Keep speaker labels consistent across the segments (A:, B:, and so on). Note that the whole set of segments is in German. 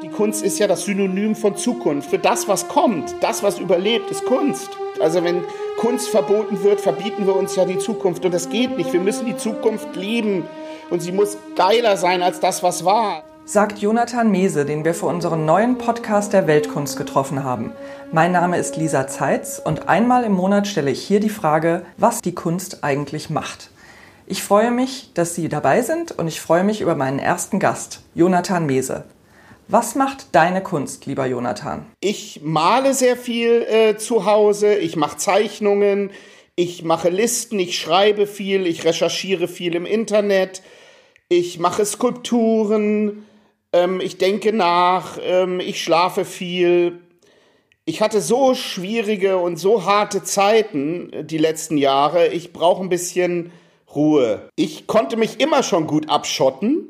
A: Die Kunst ist ja das Synonym von Zukunft. Für das, was kommt, das, was überlebt, ist Kunst. Also wenn Kunst verboten wird, verbieten wir uns ja die Zukunft. Und das geht nicht. Wir müssen die Zukunft lieben. Und sie muss geiler sein als das, was war.
B: Sagt Jonathan Mese, den wir für unseren neuen Podcast der Weltkunst getroffen haben. Mein Name ist Lisa Zeitz und einmal im Monat stelle ich hier die Frage, was die Kunst eigentlich macht. Ich freue mich, dass Sie dabei sind und ich freue mich über meinen ersten Gast, Jonathan Mese. Was macht deine Kunst, lieber Jonathan?
A: Ich male sehr viel äh, zu Hause, ich mache Zeichnungen, ich mache Listen, ich schreibe viel, ich recherchiere viel im Internet, ich mache Skulpturen, ähm, ich denke nach, ähm, ich schlafe viel. Ich hatte so schwierige und so harte Zeiten äh, die letzten Jahre. Ich brauche ein bisschen Ruhe. Ich konnte mich immer schon gut abschotten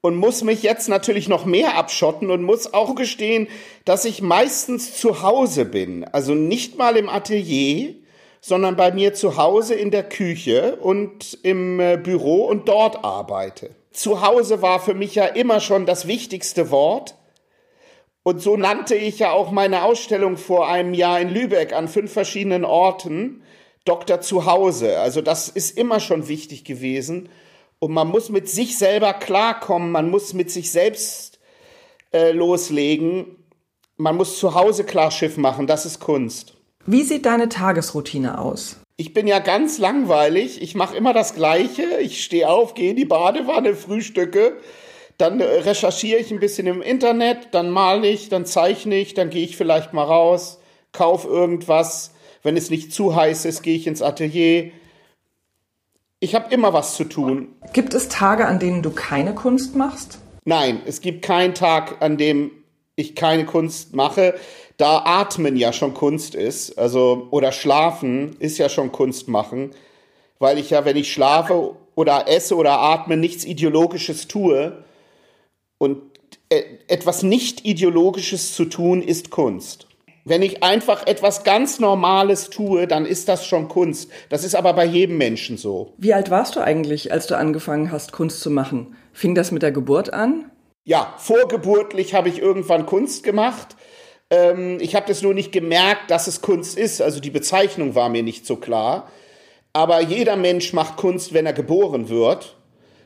A: und muss mich jetzt natürlich noch mehr abschotten und muss auch gestehen, dass ich meistens zu Hause bin. Also nicht mal im Atelier, sondern bei mir zu Hause in der Küche und im äh, Büro und dort arbeite. Zu Hause war für mich ja immer schon das wichtigste Wort. Und so nannte ich ja auch meine Ausstellung vor einem Jahr in Lübeck an fünf verschiedenen Orten. Doktor zu Hause. Also das ist immer schon wichtig gewesen. Und man muss mit sich selber klarkommen, man muss mit sich selbst äh, loslegen. Man muss zu Hause Klarschiff machen, das ist Kunst.
B: Wie sieht deine Tagesroutine aus?
A: Ich bin ja ganz langweilig. Ich mache immer das Gleiche. Ich stehe auf, gehe in die Badewanne, frühstücke. Dann äh, recherchiere ich ein bisschen im Internet, dann male ich, dann zeichne ich, dann gehe ich vielleicht mal raus, kaufe irgendwas, wenn es nicht zu heiß ist, gehe ich ins Atelier. Ich habe immer was zu tun.
B: Gibt es Tage, an denen du keine Kunst machst?
A: Nein, es gibt keinen Tag, an dem ich keine Kunst mache. Da Atmen ja schon Kunst ist, also oder Schlafen ist ja schon Kunst machen, weil ich ja, wenn ich schlafe oder esse oder atme, nichts Ideologisches tue. Und äh, etwas nicht Ideologisches zu tun, ist Kunst. Wenn ich einfach etwas ganz Normales tue, dann ist das schon Kunst. Das ist aber bei jedem Menschen so.
B: Wie alt warst du eigentlich, als du angefangen hast, Kunst zu machen? Fing das mit der Geburt an?
A: Ja, vorgeburtlich habe ich irgendwann Kunst gemacht. Ähm, ich habe das nur nicht gemerkt, dass es Kunst ist. Also die Bezeichnung war mir nicht so klar. Aber jeder Mensch macht Kunst, wenn er geboren wird.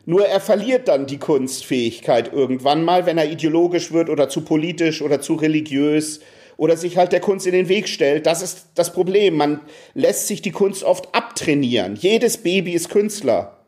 A: Nur er verliert dann die Kunstfähigkeit irgendwann mal, wenn er ideologisch wird oder zu politisch oder zu religiös oder sich halt der Kunst in den Weg stellt. Das ist das Problem. Man lässt sich die Kunst oft abtrainieren. Jedes Baby ist Künstler.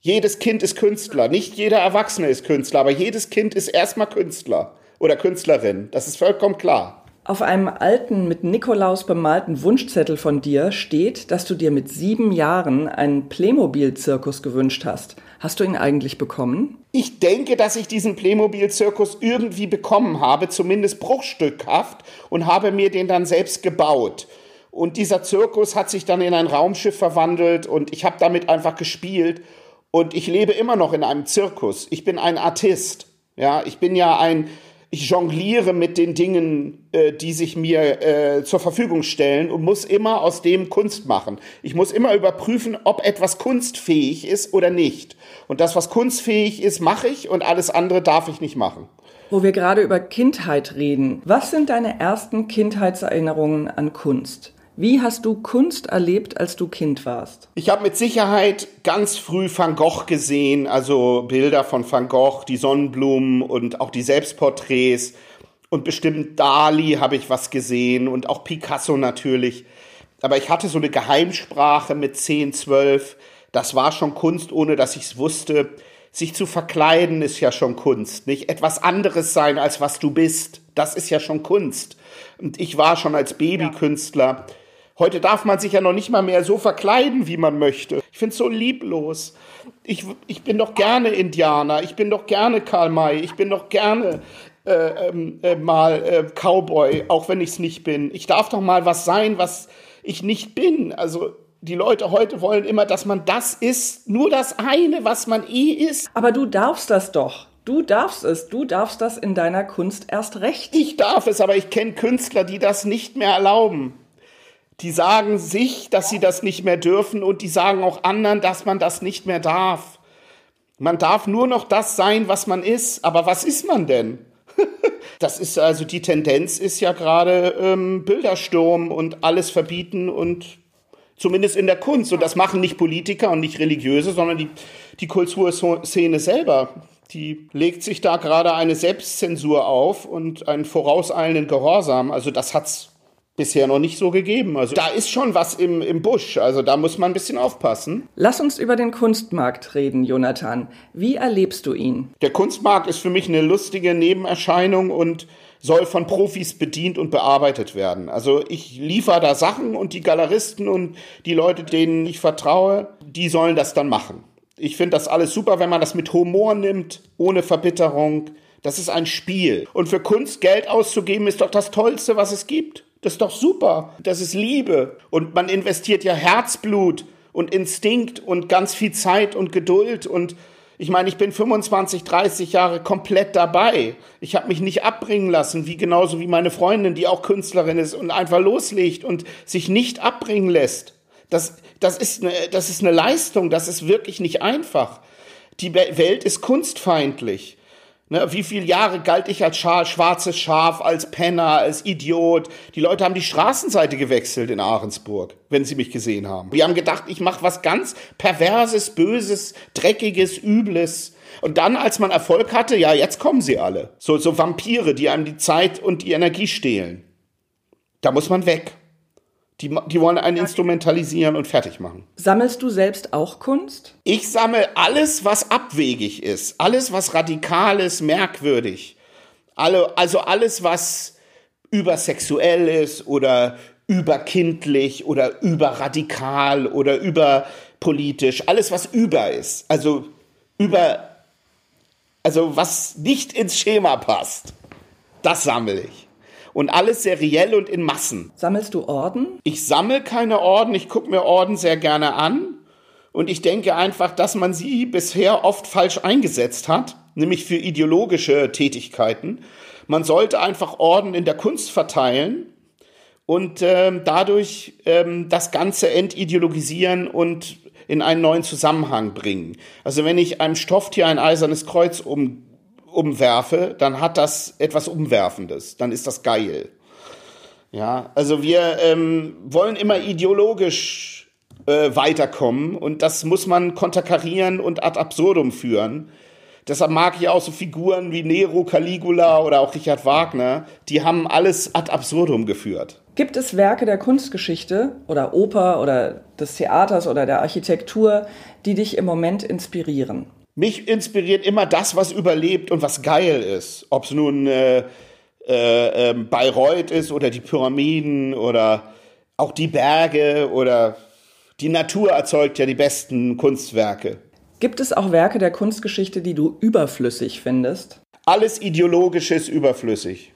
A: Jedes Kind ist Künstler. Nicht jeder Erwachsene ist Künstler, aber jedes Kind ist erstmal Künstler oder Künstlerin. Das ist vollkommen klar.
B: Auf einem alten, mit Nikolaus bemalten Wunschzettel von dir steht, dass du dir mit sieben Jahren einen Playmobil-Zirkus gewünscht hast. Hast du ihn eigentlich bekommen?
A: Ich denke, dass ich diesen Playmobil-Zirkus irgendwie bekommen habe, zumindest bruchstückhaft, und habe mir den dann selbst gebaut. Und dieser Zirkus hat sich dann in ein Raumschiff verwandelt und ich habe damit einfach gespielt. Und ich lebe immer noch in einem Zirkus. Ich bin ein Artist. Ja, ich bin ja ein ich jongliere mit den Dingen, äh, die sich mir äh, zur Verfügung stellen und muss immer aus dem Kunst machen. Ich muss immer überprüfen, ob etwas kunstfähig ist oder nicht. Und das, was kunstfähig ist, mache ich und alles andere darf ich nicht machen.
B: Wo wir gerade über Kindheit reden, was sind deine ersten Kindheitserinnerungen an Kunst? Wie hast du Kunst erlebt, als du Kind warst?
A: Ich habe mit Sicherheit ganz früh Van Gogh gesehen, also Bilder von Van Gogh, die Sonnenblumen und auch die Selbstporträts. Und bestimmt Dali habe ich was gesehen und auch Picasso natürlich. Aber ich hatte so eine Geheimsprache mit 10, 12. Das war schon Kunst, ohne dass ich es wusste. Sich zu verkleiden ist ja schon Kunst, nicht? Etwas anderes sein, als was du bist, das ist ja schon Kunst. Und ich war schon als Babykünstler. Ja Heute darf man sich ja noch nicht mal mehr so verkleiden, wie man möchte. Ich finde es so lieblos. Ich, ich bin doch gerne Indianer, ich bin doch gerne Karl May, ich bin doch gerne äh, ähm, äh, mal äh, Cowboy, auch wenn ich es nicht bin. Ich darf doch mal was sein, was ich nicht bin. Also die Leute heute wollen immer, dass man das ist, nur das eine, was man eh ist.
B: Aber du darfst das doch. Du darfst es, du darfst das in deiner Kunst erst recht.
A: Ich darf es, aber ich kenne Künstler, die das nicht mehr erlauben die sagen sich, dass sie das nicht mehr dürfen und die sagen auch anderen, dass man das nicht mehr darf. Man darf nur noch das sein, was man ist. Aber was ist man denn? das ist also die Tendenz ist ja gerade ähm, Bildersturm und alles verbieten und zumindest in der Kunst. Und das machen nicht Politiker und nicht Religiöse, sondern die, die Kulturszene selber. Die legt sich da gerade eine Selbstzensur auf und einen vorauseilenden Gehorsam. Also das hat's bisher noch nicht so gegeben. Also da ist schon was im, im Busch. Also da muss man ein bisschen aufpassen.
B: Lass uns über den Kunstmarkt reden, Jonathan. Wie erlebst du ihn?
A: Der Kunstmarkt ist für mich eine lustige Nebenerscheinung und soll von Profis bedient und bearbeitet werden. Also ich liefere da Sachen und die Galeristen und die Leute, denen ich vertraue, die sollen das dann machen. Ich finde das alles super, wenn man das mit Humor nimmt, ohne Verbitterung. Das ist ein Spiel. Und für Kunst Geld auszugeben, ist doch das Tollste, was es gibt. Das ist doch super. Das ist Liebe. Und man investiert ja Herzblut und Instinkt und ganz viel Zeit und Geduld und ich meine, ich bin 25, 30 Jahre komplett dabei. Ich habe mich nicht abbringen lassen, wie genauso wie meine Freundin, die auch Künstlerin ist und einfach loslegt und sich nicht abbringen lässt. Das, das, ist, eine, das ist eine Leistung, das ist wirklich nicht einfach. Die Welt ist kunstfeindlich. Ne, wie viele Jahre galt ich als Scha schwarzes Schaf, als Penner, als Idiot? Die Leute haben die Straßenseite gewechselt in Ahrensburg, wenn sie mich gesehen haben. Die haben gedacht, ich mache was ganz Perverses, Böses, Dreckiges, Übles. Und dann, als man Erfolg hatte, ja, jetzt kommen sie alle. So, so Vampire, die einem die Zeit und die Energie stehlen. Da muss man weg. Die, die wollen einen instrumentalisieren und fertig machen.
B: Sammelst du selbst auch Kunst?
A: Ich sammle alles, was abwegig ist. Alles, was radikal ist, merkwürdig. Alle, also alles, was übersexuell ist oder überkindlich oder überradikal oder überpolitisch. Alles, was über ist. Also über, also was nicht ins Schema passt. Das sammle ich. Und alles seriell und in Massen.
B: Sammelst du Orden?
A: Ich sammle keine Orden, ich gucke mir Orden sehr gerne an. Und ich denke einfach, dass man sie bisher oft falsch eingesetzt hat, nämlich für ideologische Tätigkeiten. Man sollte einfach Orden in der Kunst verteilen und ähm, dadurch ähm, das Ganze entideologisieren und in einen neuen Zusammenhang bringen. Also wenn ich einem Stofftier ein eisernes Kreuz um umwerfe, dann hat das etwas Umwerfendes, dann ist das geil. Ja, also wir ähm, wollen immer ideologisch äh, weiterkommen und das muss man konterkarieren und ad absurdum führen. Deshalb mag ich auch so Figuren wie Nero, Caligula oder auch Richard Wagner, die haben alles ad absurdum geführt.
B: Gibt es Werke der Kunstgeschichte oder Oper oder des Theaters oder der Architektur, die dich im Moment inspirieren?
A: Mich inspiriert immer das, was überlebt und was geil ist. Ob es nun äh, äh, äh, Bayreuth ist oder die Pyramiden oder auch die Berge oder die Natur erzeugt ja die besten Kunstwerke.
B: Gibt es auch Werke der Kunstgeschichte, die du überflüssig findest?
A: Alles Ideologische ist überflüssig.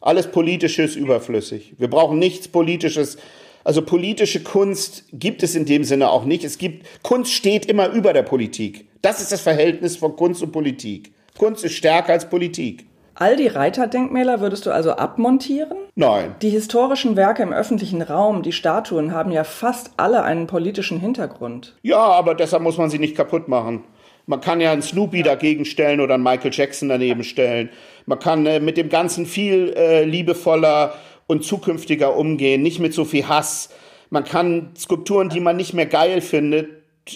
A: Alles Politische ist überflüssig. Wir brauchen nichts Politisches. Also politische Kunst gibt es in dem Sinne auch nicht. Es gibt, Kunst steht immer über der Politik. Das ist das Verhältnis von Kunst und Politik. Kunst ist stärker als Politik.
B: All die Reiterdenkmäler würdest du also abmontieren?
A: Nein.
B: Die historischen Werke im öffentlichen Raum, die Statuen, haben ja fast alle einen politischen Hintergrund.
A: Ja, aber deshalb muss man sie nicht kaputt machen. Man kann ja einen Snoopy dagegen stellen oder einen Michael Jackson daneben stellen. Man kann äh, mit dem Ganzen viel äh, liebevoller und zukünftiger umgehen, nicht mit so viel Hass. Man kann Skulpturen, die man nicht mehr geil findet,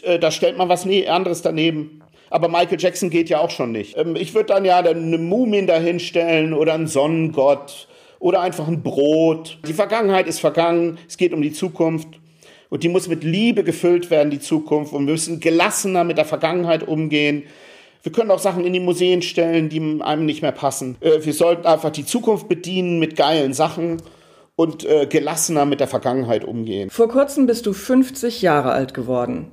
A: äh, da stellt man was anderes daneben. Aber Michael Jackson geht ja auch schon nicht. Ähm, ich würde dann ja eine Mumien dahinstellen oder einen Sonnengott oder einfach ein Brot. Die Vergangenheit ist vergangen, es geht um die Zukunft. Und die muss mit Liebe gefüllt werden, die Zukunft. Und wir müssen gelassener mit der Vergangenheit umgehen. Wir können auch Sachen in die Museen stellen, die einem nicht mehr passen. Äh, wir sollten einfach die Zukunft bedienen mit geilen Sachen und äh, gelassener mit der Vergangenheit umgehen.
B: Vor kurzem bist du 50 Jahre alt geworden.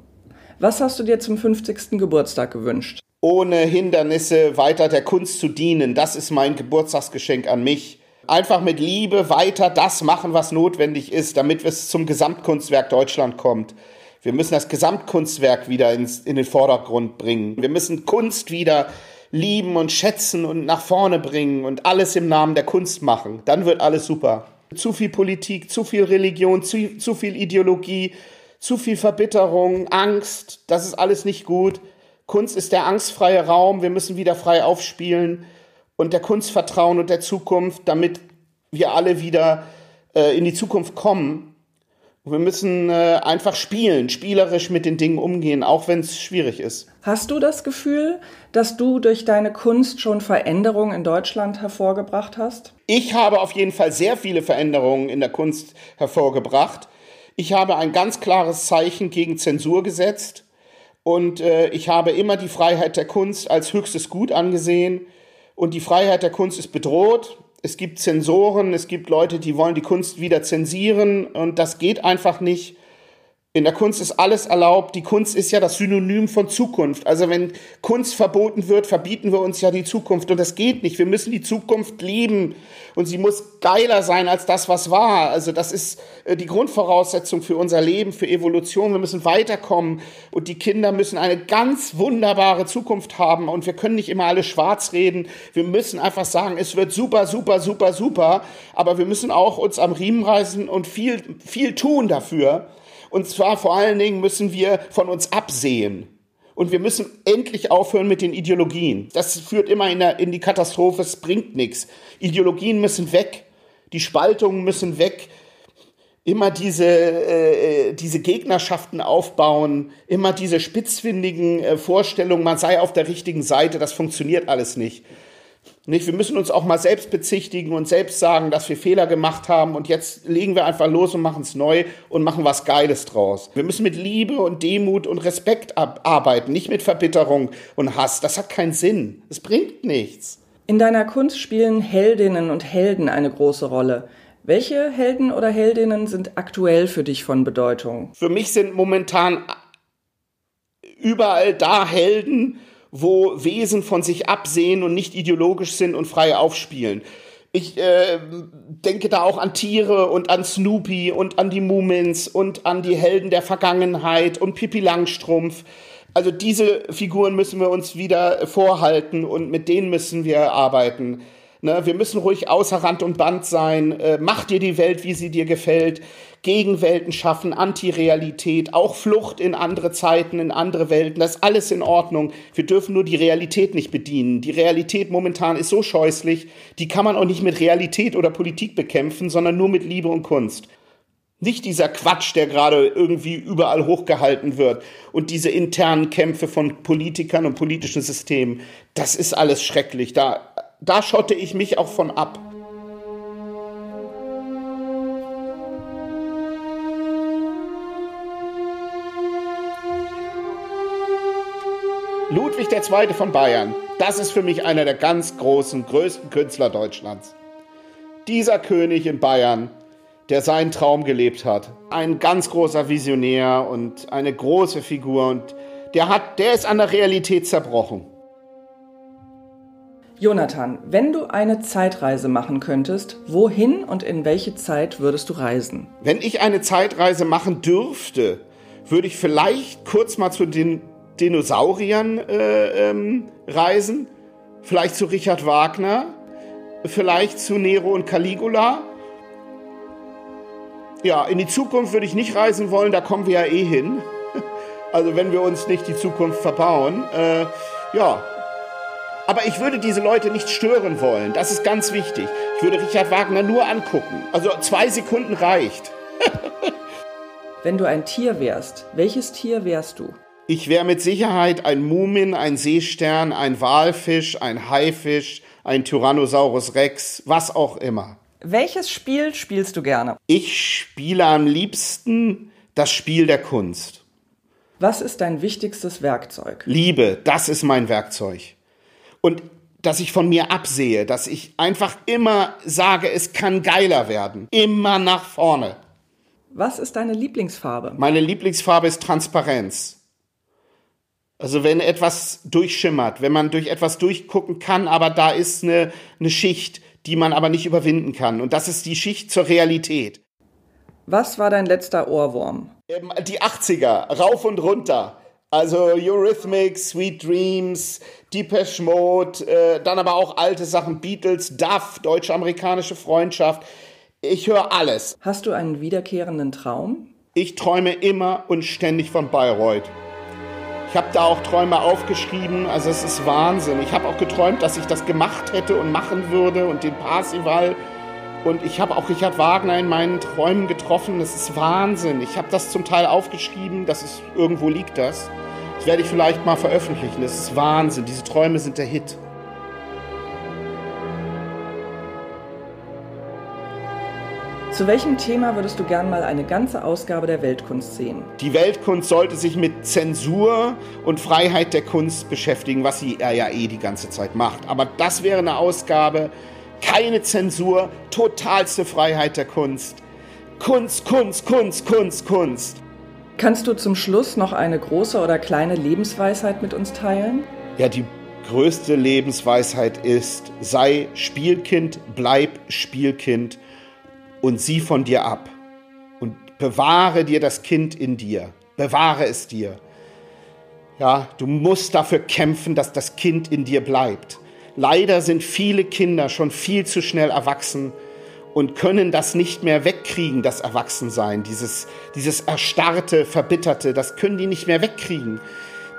B: Was hast du dir zum 50. Geburtstag gewünscht?
A: Ohne Hindernisse weiter der Kunst zu dienen, das ist mein Geburtstagsgeschenk an mich. Einfach mit Liebe weiter das machen, was notwendig ist, damit es zum Gesamtkunstwerk Deutschland kommt. Wir müssen das Gesamtkunstwerk wieder ins, in den Vordergrund bringen. Wir müssen Kunst wieder lieben und schätzen und nach vorne bringen und alles im Namen der Kunst machen. Dann wird alles super. Zu viel Politik, zu viel Religion, zu, zu viel Ideologie, zu viel Verbitterung, Angst, das ist alles nicht gut. Kunst ist der angstfreie Raum, wir müssen wieder frei aufspielen und der Kunst vertrauen und der Zukunft, damit wir alle wieder äh, in die Zukunft kommen. Wir müssen äh, einfach spielen, spielerisch mit den Dingen umgehen, auch wenn es schwierig ist.
B: Hast du das Gefühl, dass du durch deine Kunst schon Veränderungen in Deutschland hervorgebracht hast?
A: Ich habe auf jeden Fall sehr viele Veränderungen in der Kunst hervorgebracht. Ich habe ein ganz klares Zeichen gegen Zensur gesetzt und äh, ich habe immer die Freiheit der Kunst als höchstes Gut angesehen und die Freiheit der Kunst ist bedroht es gibt Zensoren, es gibt Leute, die wollen die Kunst wieder zensieren und das geht einfach nicht. In der Kunst ist alles erlaubt. Die Kunst ist ja das Synonym von Zukunft. Also wenn Kunst verboten wird, verbieten wir uns ja die Zukunft. Und das geht nicht. Wir müssen die Zukunft lieben. Und sie muss geiler sein als das, was war. Also das ist äh, die Grundvoraussetzung für unser Leben, für Evolution. Wir müssen weiterkommen. Und die Kinder müssen eine ganz wunderbare Zukunft haben. Und wir können nicht immer alle schwarz reden. Wir müssen einfach sagen, es wird super, super, super, super. Aber wir müssen auch uns am Riemen reißen und viel, viel tun dafür und zwar vor allen Dingen müssen wir von uns absehen. Und wir müssen endlich aufhören mit den Ideologien. Das führt immer in, der, in die Katastrophe, es bringt nichts. Ideologien müssen weg, die Spaltungen müssen weg, immer diese, äh, diese Gegnerschaften aufbauen, immer diese spitzfindigen äh, Vorstellungen, man sei auf der richtigen Seite, das funktioniert alles nicht. Nicht? Wir müssen uns auch mal selbst bezichtigen und selbst sagen, dass wir Fehler gemacht haben und jetzt legen wir einfach los und machen es neu und machen was Geiles draus. Wir müssen mit Liebe und Demut und Respekt arbeiten, nicht mit Verbitterung und Hass. Das hat keinen Sinn. Es bringt nichts.
B: In deiner Kunst spielen Heldinnen und Helden eine große Rolle. Welche Helden oder Heldinnen sind aktuell für dich von Bedeutung?
A: Für mich sind momentan überall da Helden, wo Wesen von sich absehen und nicht ideologisch sind und frei aufspielen. Ich äh, denke da auch an Tiere und an Snoopy und an die Mumins und an die Helden der Vergangenheit und Pippi Langstrumpf. Also diese Figuren müssen wir uns wieder vorhalten und mit denen müssen wir arbeiten. Ne, wir müssen ruhig außer Rand und Band sein. Äh, mach dir die Welt, wie sie dir gefällt. Gegenwelten schaffen, Antirealität, auch Flucht in andere Zeiten, in andere Welten. Das ist alles in Ordnung. Wir dürfen nur die Realität nicht bedienen. Die Realität momentan ist so scheußlich, die kann man auch nicht mit Realität oder Politik bekämpfen, sondern nur mit Liebe und Kunst. Nicht dieser Quatsch, der gerade irgendwie überall hochgehalten wird und diese internen Kämpfe von Politikern und politischen Systemen. Das ist alles schrecklich. Da da schotte ich mich auch von ab. Ludwig II. von Bayern, das ist für mich einer der ganz großen, größten Künstler Deutschlands. Dieser König in Bayern, der seinen Traum gelebt hat. Ein ganz großer Visionär und eine große Figur und der hat, der ist an der Realität zerbrochen.
B: Jonathan, wenn du eine Zeitreise machen könntest, wohin und in welche Zeit würdest du reisen?
A: Wenn ich eine Zeitreise machen dürfte, würde ich vielleicht kurz mal zu den Dinosauriern äh, ähm, reisen, vielleicht zu Richard Wagner, vielleicht zu Nero und Caligula. Ja, in die Zukunft würde ich nicht reisen wollen, da kommen wir ja eh hin. Also wenn wir uns nicht die Zukunft verbauen. Äh, ja, aber ich würde diese Leute nicht stören wollen. Das ist ganz wichtig. Ich würde Richard Wagner nur angucken. Also zwei Sekunden reicht.
B: Wenn du ein Tier wärst, welches Tier wärst du?
A: Ich wäre mit Sicherheit ein Mumin, ein Seestern, ein Walfisch, ein Haifisch, ein Tyrannosaurus Rex, was auch immer.
B: Welches Spiel spielst du gerne?
A: Ich spiele am liebsten das Spiel der Kunst.
B: Was ist dein wichtigstes Werkzeug?
A: Liebe, das ist mein Werkzeug und dass ich von mir absehe, dass ich einfach immer sage, es kann geiler werden. Immer nach vorne.
B: Was ist deine Lieblingsfarbe?
A: Meine Lieblingsfarbe ist Transparenz. Also wenn etwas durchschimmert, wenn man durch etwas durchgucken kann, aber da ist eine, eine Schicht, die man aber nicht überwinden kann. Und das ist die Schicht zur Realität.
B: Was war dein letzter Ohrwurm?
A: Ähm, die 80er, rauf und runter. Also Eurythmics, Sweet Dreams, Depeche Mode, äh, dann aber auch alte Sachen, Beatles, Duff, deutsche-amerikanische Freundschaft. Ich höre alles.
B: Hast du einen wiederkehrenden Traum?
A: Ich träume immer und ständig von Bayreuth. Ich habe da auch Träume aufgeschrieben, also es ist Wahnsinn. Ich habe auch geträumt, dass ich das gemacht hätte und machen würde und den Parsival. Und ich habe auch Richard Wagner in meinen Träumen getroffen. Das ist Wahnsinn. Ich habe das zum Teil aufgeschrieben, das ist, irgendwo liegt das. Das werde ich vielleicht mal veröffentlichen. Das ist Wahnsinn. Diese Träume sind der Hit.
B: Zu welchem Thema würdest du gern mal eine ganze Ausgabe der Weltkunst sehen?
A: Die Weltkunst sollte sich mit Zensur und Freiheit der Kunst beschäftigen, was sie ja eh die ganze Zeit macht. Aber das wäre eine Ausgabe, keine Zensur, totalste Freiheit der Kunst. Kunst, Kunst, Kunst, Kunst, Kunst.
B: Kannst du zum Schluss noch eine große oder kleine Lebensweisheit mit uns teilen?
A: Ja, die größte Lebensweisheit ist, sei Spielkind, bleib Spielkind und sieh von dir ab und bewahre dir das Kind in dir. Bewahre es dir. Ja, du musst dafür kämpfen, dass das Kind in dir bleibt. Leider sind viele Kinder schon viel zu schnell erwachsen und können das nicht mehr wegkriegen, das Erwachsensein, dieses, dieses erstarrte, verbitterte, das können die nicht mehr wegkriegen.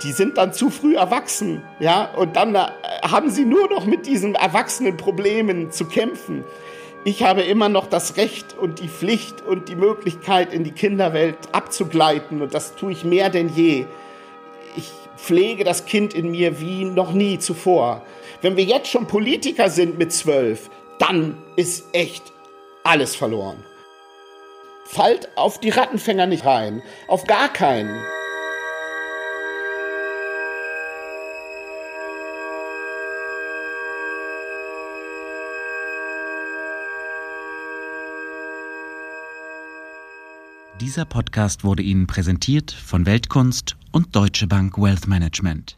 A: Die sind dann zu früh erwachsen, ja, und dann äh, haben sie nur noch mit diesen erwachsenen Problemen zu kämpfen ich habe immer noch das Recht und die Pflicht und die Möglichkeit, in die Kinderwelt abzugleiten. Und das tue ich mehr denn je. Ich pflege das Kind in mir wie noch nie zuvor. Wenn wir jetzt schon Politiker sind mit zwölf, dann ist echt alles verloren. Fallt auf die Rattenfänger nicht rein. Auf gar keinen.
C: Dieser Podcast wurde Ihnen präsentiert von Weltkunst und Deutsche Bank Wealth Management.